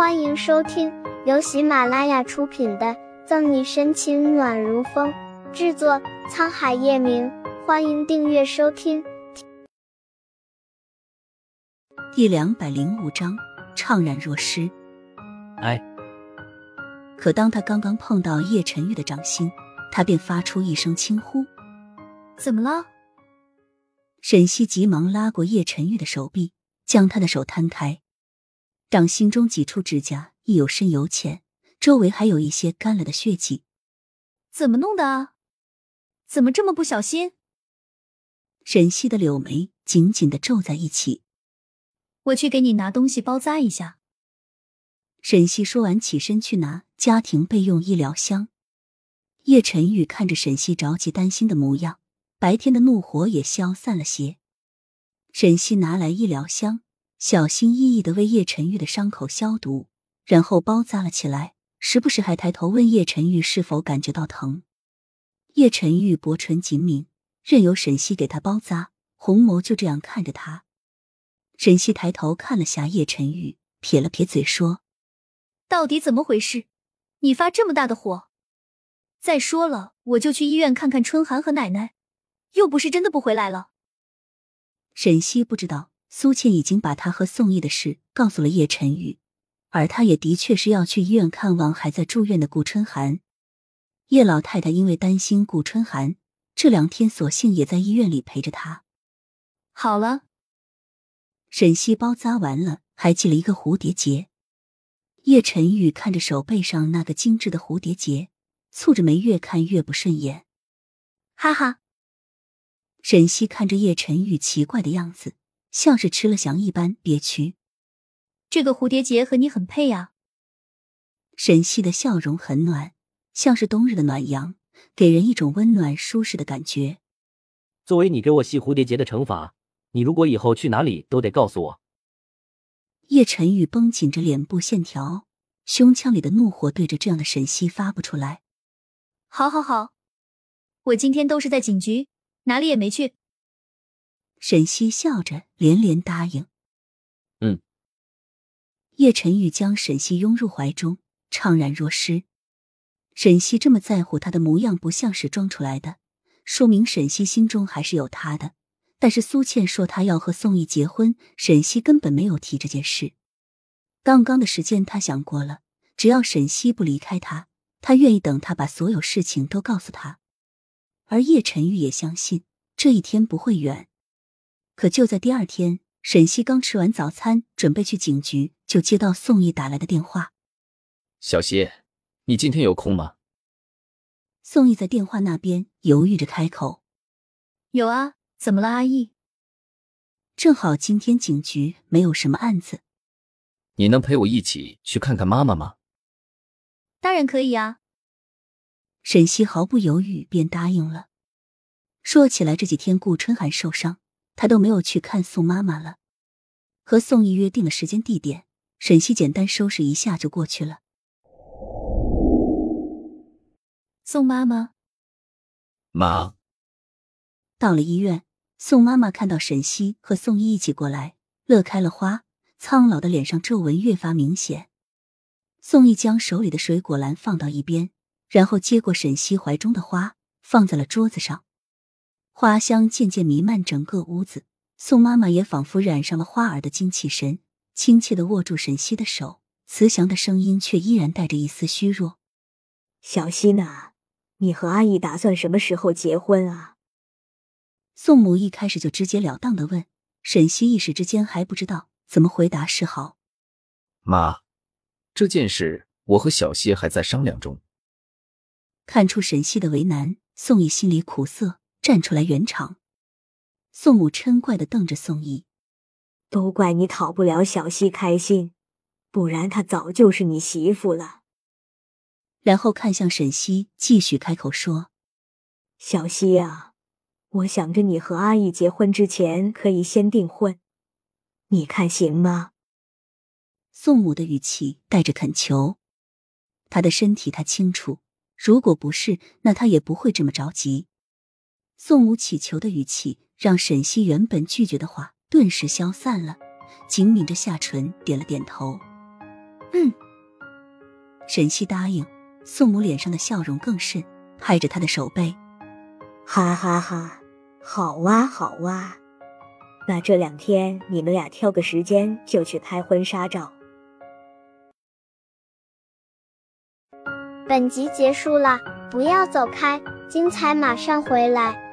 欢迎收听由喜马拉雅出品的《赠你深情暖如风》，制作沧海夜明。欢迎订阅收听。第两百零五章，怅然若失。哎，可当他刚刚碰到叶晨玉的掌心，他便发出一声轻呼：“怎么了？”沈西急忙拉过叶晨玉的手臂，将他的手摊开。掌心中几处指甲亦有深有浅，周围还有一些干了的血迹。怎么弄的啊？怎么这么不小心？沈西的柳眉紧紧的皱在一起。我去给你拿东西包扎一下。沈西说完，起身去拿家庭备用医疗箱。叶晨玉看着沈西着急担心的模样，白天的怒火也消散了些。沈西拿来医疗箱。小心翼翼的为叶晨玉的伤口消毒，然后包扎了起来，时不时还抬头问叶晨玉是否感觉到疼。叶晨玉薄唇紧抿，任由沈西给他包扎，红眸就这样看着他。沈西抬头看了下叶晨玉，撇了撇嘴说：“到底怎么回事？你发这么大的火？再说了，我就去医院看看春寒和奶奶，又不是真的不回来了。”沈西不知道。苏倩已经把他和宋毅的事告诉了叶晨宇，而他也的确是要去医院看望还在住院的顾春寒。叶老太太因为担心顾春寒，这两天索性也在医院里陪着他。好了，沈西包扎完了，还系了一个蝴蝶结。叶晨宇看着手背上那个精致的蝴蝶结，蹙着眉，越看越不顺眼。哈哈，沈西看着叶晨宇奇怪的样子。像是吃了翔一般憋屈，这个蝴蝶结和你很配呀。沈西的笑容很暖，像是冬日的暖阳，给人一种温暖舒适的感觉。作为你给我系蝴蝶结的惩罚，你如果以后去哪里都得告诉我。叶晨玉绷紧着脸部线条，胸腔里的怒火对着这样的沈西发不出来。好好好，我今天都是在警局，哪里也没去。沈西笑着连连答应：“嗯。”叶晨玉将沈西拥入怀中，怅然若失。沈西这么在乎他的模样，不像是装出来的，说明沈西心中还是有他的。但是苏倩说她要和宋毅结婚，沈西根本没有提这件事。刚刚的时间他想过了，只要沈西不离开他，他愿意等他把所有事情都告诉他。而叶晨玉也相信这一天不会远。可就在第二天，沈西刚吃完早餐，准备去警局，就接到宋毅打来的电话：“小西，你今天有空吗？”宋毅在电话那边犹豫着开口：“有啊，怎么了，阿义？正好今天警局没有什么案子，你能陪我一起去看看妈妈吗？”“当然可以啊。”沈西毫不犹豫便答应了。说起来，这几天顾春寒受伤。他都没有去看宋妈妈了，和宋毅约定了时间地点，沈西简单收拾一下就过去了。宋妈妈，妈。到了医院，宋妈妈看到沈西和宋毅一起过来，乐开了花，苍老的脸上皱纹越发明显。宋毅将手里的水果篮放到一边，然后接过沈西怀中的花，放在了桌子上。花香渐渐弥漫整个屋子，宋妈妈也仿佛染上了花儿的精气神，亲切的握住沈西的手，慈祥的声音却依然带着一丝虚弱：“小西呢？你和阿义打算什么时候结婚啊？”宋母一开始就直截了当的问，沈西一时之间还不知道怎么回答是好。妈，这件事我和小西还在商量中。看出沈西的为难，宋义心里苦涩。站出来圆场，宋母嗔怪的瞪着宋毅，都怪你讨不了小西开心，不然她早就是你媳妇了。然后看向沈西，继续开口说：“小西啊，我想着你和阿义结婚之前可以先订婚，你看行吗？”宋母的语气带着恳求，他的身体他清楚，如果不是，那他也不会这么着急。宋母乞求的语气，让沈西原本拒绝的话顿时消散了，紧抿着下唇，点了点头。嗯。沈西答应，宋母脸上的笑容更甚，拍着他的手背，哈哈哈，好哇好哇。那这两天你们俩挑个时间就去拍婚纱照。本集结束了，不要走开，精彩马上回来。